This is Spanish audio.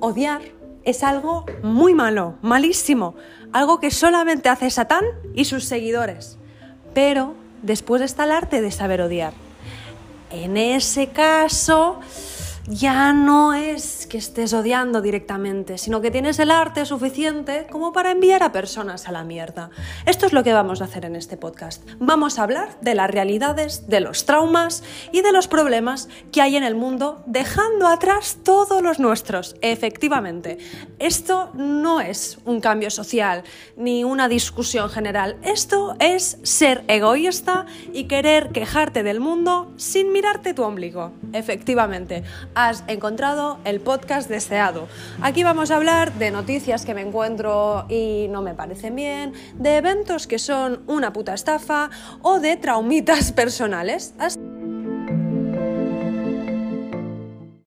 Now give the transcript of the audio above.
odiar es algo muy malo, malísimo, algo que solamente hace Satán y sus seguidores. Pero después está el arte de saber odiar. En ese caso, ya no es que estés odiando directamente, sino que tienes el arte suficiente como para enviar a personas a la mierda. Esto es lo que vamos a hacer en este podcast. Vamos a hablar de las realidades, de los traumas y de los problemas que hay en el mundo, dejando atrás todos los nuestros. Efectivamente, esto no es un cambio social ni una discusión general. Esto es ser egoísta y querer quejarte del mundo sin mirarte tu ombligo. Efectivamente has encontrado el podcast deseado. Aquí vamos a hablar de noticias que me encuentro y no me parecen bien, de eventos que son una puta estafa o de traumitas personales.